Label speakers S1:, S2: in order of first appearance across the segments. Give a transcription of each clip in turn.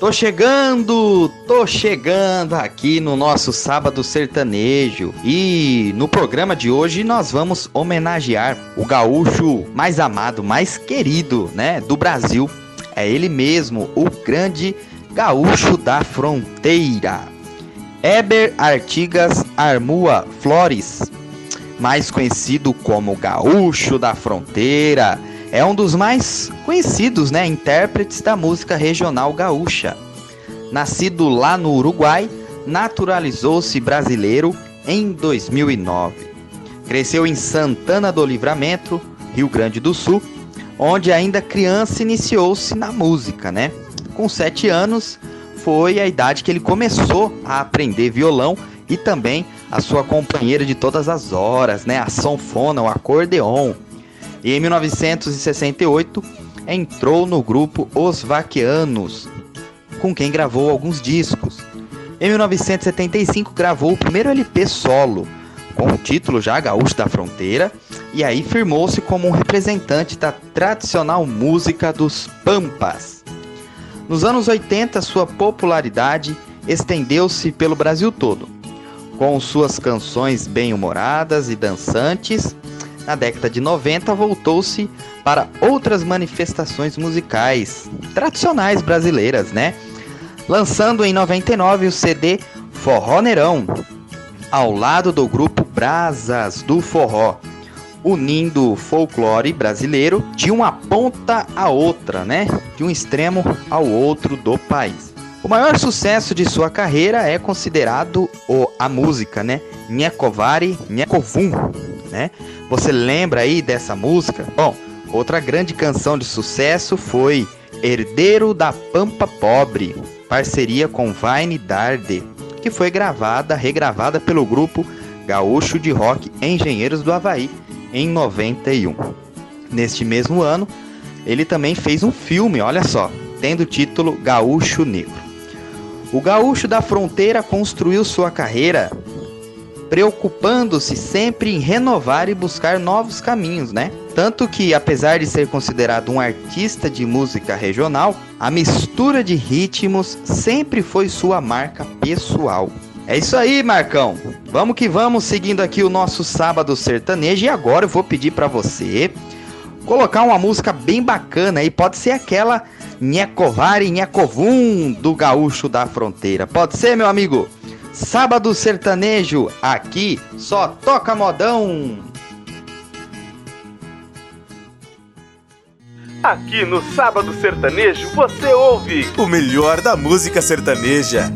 S1: Tô chegando, tô chegando aqui no nosso sábado sertanejo e no programa de hoje nós vamos homenagear o gaúcho mais amado, mais querido, né, do Brasil. É ele mesmo, o grande gaúcho da fronteira. Eber Artigas Armua Flores, mais conhecido como Gaúcho da Fronteira é um dos mais conhecidos né, intérpretes da música regional gaúcha. Nascido lá no Uruguai, naturalizou-se brasileiro em 2009. Cresceu em Santana do Livramento, Rio Grande do Sul, onde ainda criança iniciou-se na música, né? Com sete anos foi a idade que ele começou a aprender violão e também a sua companheira de todas as horas, né? A sanfona, o acordeon. E em 1968 entrou no grupo Os Vaquianos, com quem gravou alguns discos. Em 1975 gravou o primeiro LP solo, com o título já Gaúcho da Fronteira, e aí firmou-se como um representante da tradicional música dos Pampas. Nos anos 80, sua popularidade estendeu-se pelo Brasil todo, com suas canções bem-humoradas e dançantes, na década de 90 voltou-se para outras manifestações musicais tradicionais brasileiras, né? Lançando em 99 o CD Forró Neirão, ao lado do grupo Brasas do Forró, unindo o folclore brasileiro de uma ponta a outra, né? De um extremo ao outro do país. O maior sucesso de sua carreira é considerado o, a música, né? Nhekovari Nhekovum, né? Você lembra aí dessa música? Bom, outra grande canção de sucesso foi Herdeiro da Pampa Pobre, parceria com Vine Darde, que foi gravada, regravada pelo grupo gaúcho de rock Engenheiros do Havaí em 91. Neste mesmo ano, ele também fez um filme, olha só, tendo o título Gaúcho Negro. O gaúcho da fronteira construiu sua carreira preocupando-se sempre em renovar e buscar novos caminhos, né? Tanto que, apesar de ser considerado um artista de música regional, a mistura de ritmos sempre foi sua marca pessoal. É isso aí, Marcão. Vamos que vamos, seguindo aqui o nosso sábado sertanejo. E agora eu vou pedir para você colocar uma música bem bacana aí. Pode ser aquela Nhecovari Nhecovum do Gaúcho da Fronteira. Pode ser, meu amigo? Sábado Sertanejo, aqui só toca modão.
S2: Aqui no Sábado Sertanejo você ouve o
S1: melhor da música sertaneja.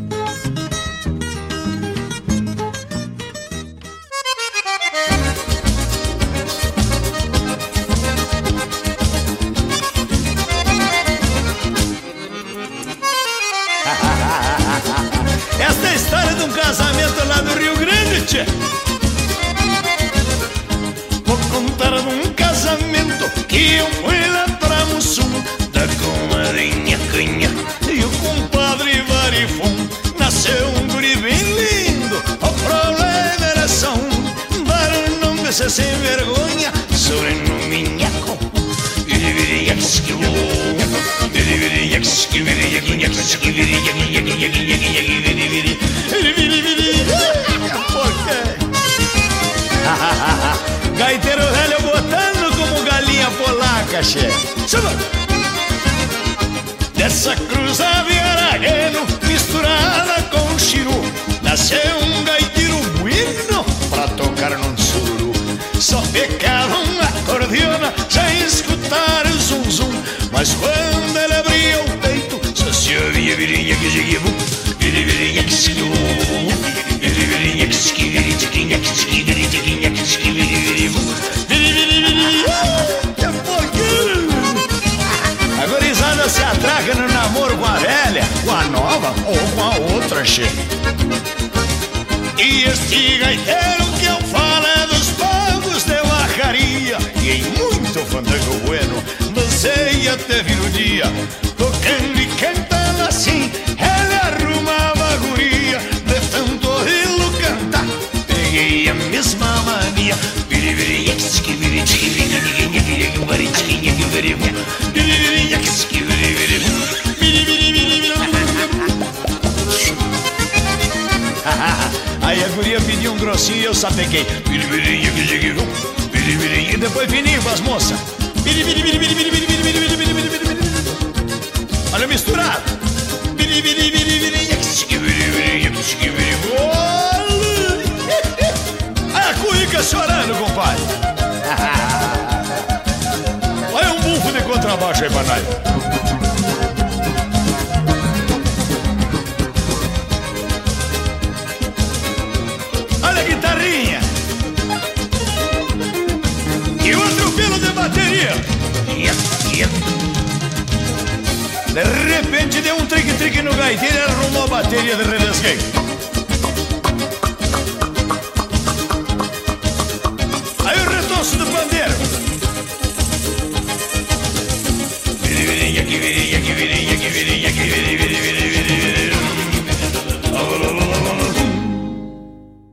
S3: um casamento lá do Rio Grande, tchê. Vou contar de um casamento que eu fui lá pra Mussum, da comadrinha canha e o compadre Varifum. Nasceu um guri bem lindo, o problema era só um, dar o nome desse sem vergonha, sobrenome Nhaco. Yaks, polaca, chefe. Dessa cruz aviaragano misturada com chiru Nasceu um gaiteiro bueno pra tocar num suru Só pecava uma acordeona sem escutar o zum zum. Mas quando ele abria o peito só se ouvia virinha que seguia Viri virinha ou com a outra, che. E este gaiteiro que eu falo é dos pagos de vacaria E em muito fandango bueno, dancei até vir o dia Tocando e cantando assim, eu sapequei. E depois fininho com as moças. Olha misturado. Olha a cuica chorando, compadre. Olha um bufo de contrabaixo aí pra. deu um trique-trique no gaiteiro e arrumou a bateria de Redesquém.